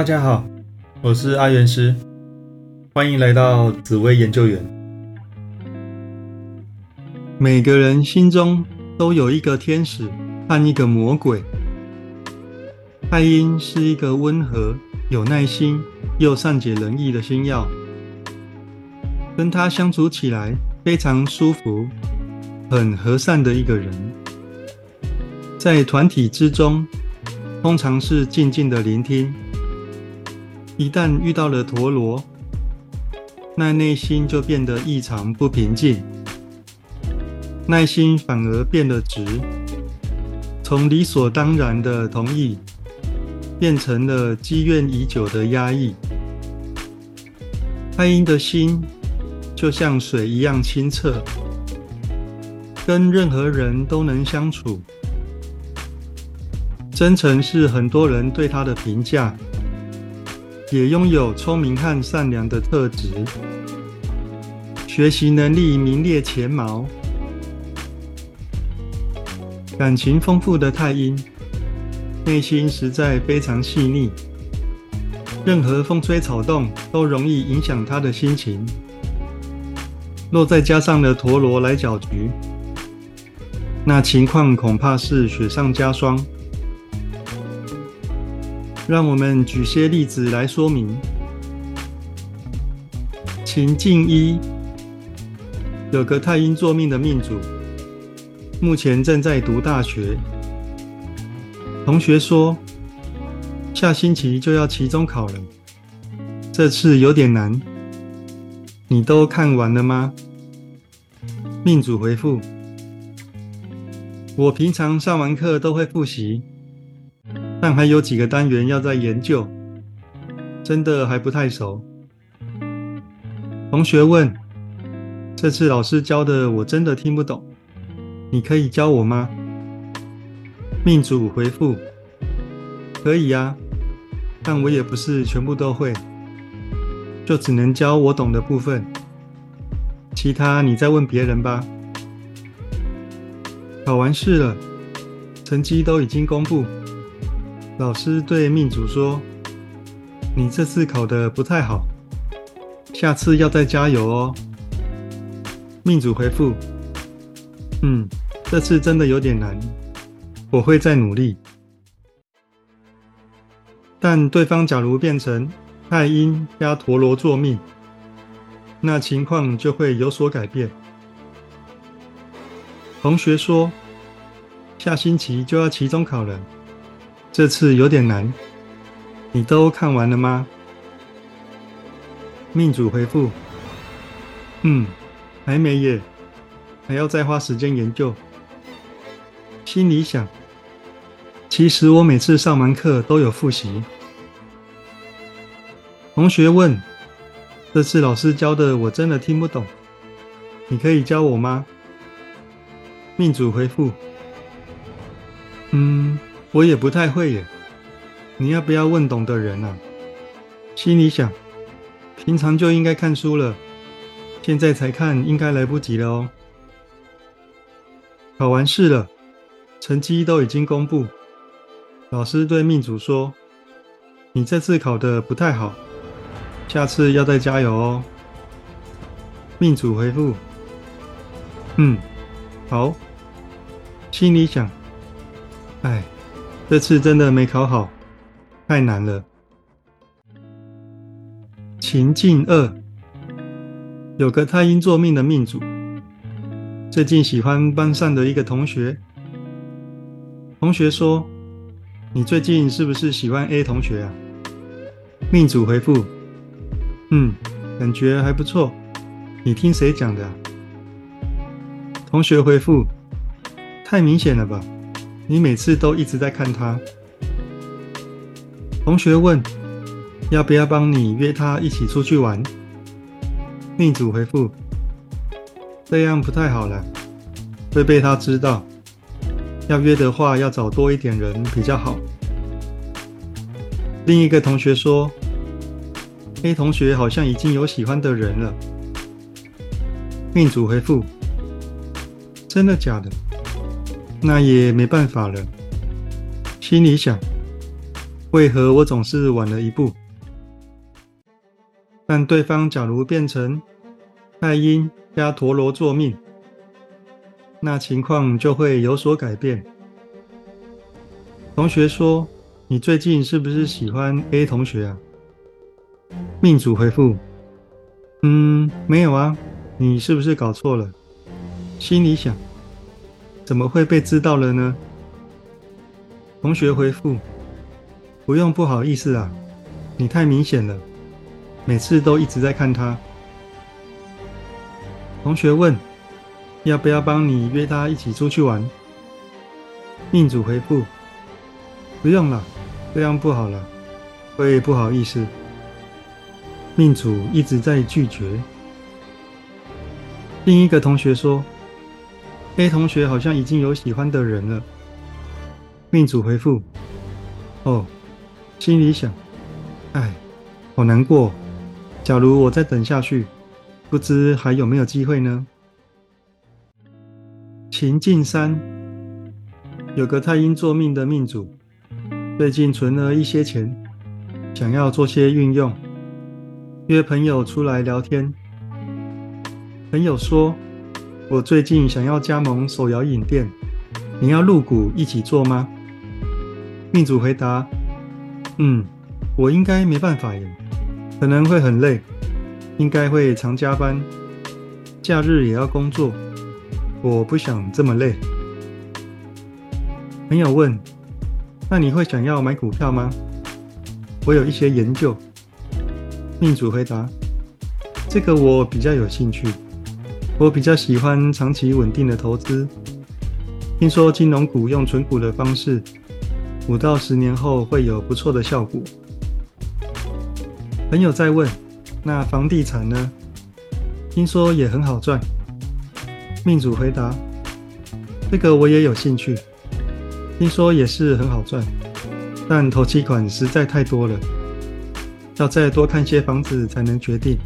大家好，我是阿元师，欢迎来到紫薇研究员。每个人心中都有一个天使和一个魔鬼。太阴是一个温和、有耐心又善解人意的星耀，跟他相处起来非常舒服，很和善的一个人。在团体之中，通常是静静的聆听。一旦遇到了陀螺，那内心就变得异常不平静，耐心反而变得直，从理所当然的同意，变成了积怨已久的压抑。太阴的心就像水一样清澈，跟任何人都能相处。真诚是很多人对他的评价。也拥有聪明和善良的特质，学习能力名列前茅，感情丰富的太阴，内心实在非常细腻，任何风吹草动都容易影响他的心情。若再加上了陀螺来搅局，那情况恐怕是雪上加霜。让我们举些例子来说明。情境一，有个太阴座命的命主，目前正在读大学。同学说，下星期就要期中考了，这次有点难。你都看完了吗？命主回复：我平常上完课都会复习。但还有几个单元要再研究，真的还不太熟。同学问：“这次老师教的我真的听不懂，你可以教我吗？”命主回复：“可以呀，但我也不是全部都会，就只能教我懂的部分，其他你再问别人吧。”考完试了，成绩都已经公布。老师对命主说：“你这次考的不太好，下次要再加油哦。”命主回复：“嗯，这次真的有点难，我会再努力。”但对方假如变成太阴加陀螺作命，那情况就会有所改变。同学说：“下星期就要期中考了。”这次有点难，你都看完了吗？命主回复：嗯，还没耶，还要再花时间研究。心里想：其实我每次上完课都有复习。同学问：这次老师教的我真的听不懂，你可以教我吗？命主回复：嗯。我也不太会耶，你要不要问懂的人啊？心里想，平常就应该看书了，现在才看应该来不及了哦。考完试了，成绩都已经公布，老师对命主说：“你这次考的不太好，下次要再加油哦。”命主回复：“嗯，好。”心里想：“哎。”这次真的没考好，太难了。情境二，有个太阴座命的命主，最近喜欢班上的一个同学。同学说：“你最近是不是喜欢 A 同学啊？”命主回复：“嗯，感觉还不错。你听谁讲的？”啊同学回复：“太明显了吧。”你每次都一直在看他。同学问：“要不要帮你约他一起出去玩？”命主回复：“这样不太好了，会被他知道。要约的话，要找多一点人比较好。”另一个同学说：“A 同学好像已经有喜欢的人了。”命主回复：“真的假的？”那也没办法了。心里想，为何我总是晚了一步？但对方假如变成太阴加陀螺做命，那情况就会有所改变。同学说：“你最近是不是喜欢 A 同学啊？”命主回复：“嗯，没有啊，你是不是搞错了？”心里想：“怎么会被知道了呢？”同学回复：“不用不好意思啊，你太明显了，每次都一直在看他。”同学问：“要不要帮你约他一起出去玩？”命主回复：“不用了，这样不好了，会不好意思。”命主一直在拒绝。另一个同学说：“A 同学好像已经有喜欢的人了。”命主回复：“哦。”心里想：“哎，好难过。假如我再等下去，不知还有没有机会呢？”秦晋山有个太阴座命的命主，最近存了一些钱，想要做些运用。约朋友出来聊天，朋友说：“我最近想要加盟手摇饮店，你要入股一起做吗？”命主回答：“嗯，我应该没办法耶，可能会很累，应该会常加班，假日也要工作，我不想这么累。”朋友问：“那你会想要买股票吗？”我有一些研究。命主回答：“这个我比较有兴趣，我比较喜欢长期稳定的投资。听说金融股用存股的方式，五到十年后会有不错的效果。”朋友在问：“那房地产呢？听说也很好赚。”命主回答：“这个我也有兴趣，听说也是很好赚，但投期款实在太多了。”要再多看些房子才能决定，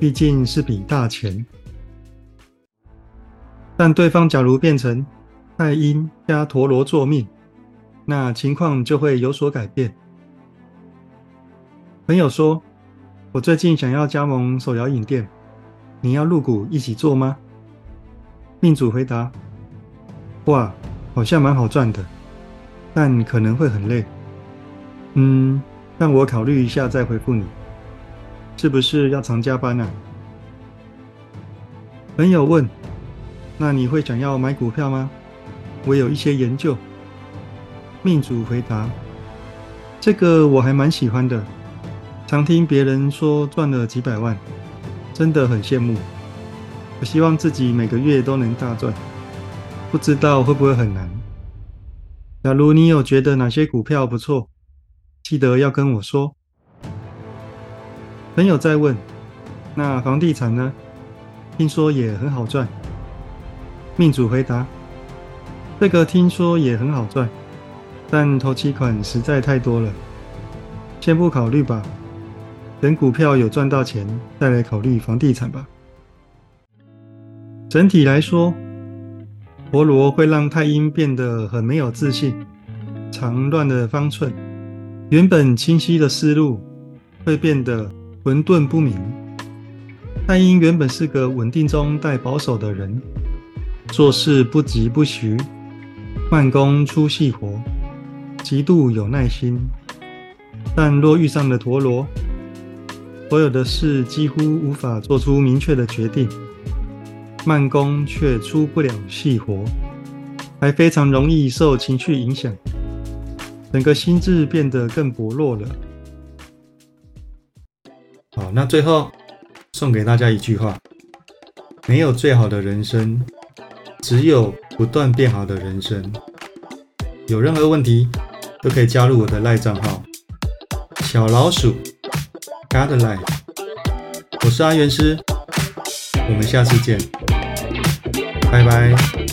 毕竟是笔大钱。但对方假如变成太阴加陀螺做命，那情况就会有所改变。朋友说：“我最近想要加盟手摇饮店，你要入股一起做吗？”命主回答：“哇，好像蛮好赚的，但可能会很累。”嗯。让我考虑一下再回复你，是不是要常加班啊？朋友问：“那你会想要买股票吗？”我有一些研究。命主回答：“这个我还蛮喜欢的，常听别人说赚了几百万，真的很羡慕。我希望自己每个月都能大赚，不知道会不会很难。假如你有觉得哪些股票不错？”记得要跟我说。朋友在问：“那房地产呢？听说也很好赚。”命主回答：“这个听说也很好赚，但投期款实在太多了，先不考虑吧。等股票有赚到钱，再来考虑房地产吧。”整体来说，陀螺会让太阴变得很没有自信，常乱了方寸。原本清晰的思路会变得混沌不明。太阴原本是个稳定中带保守的人，做事不急不徐，慢工出细活，极度有耐心。但若遇上了陀螺，所有的事几乎无法做出明确的决定，慢工却出不了细活，还非常容易受情绪影响。整个心智变得更薄弱了。好，那最后送给大家一句话：没有最好的人生，只有不断变好的人生。有任何问题都可以加入我的赖账号小老鼠 God Life。我是阿元师，我们下次见，拜拜。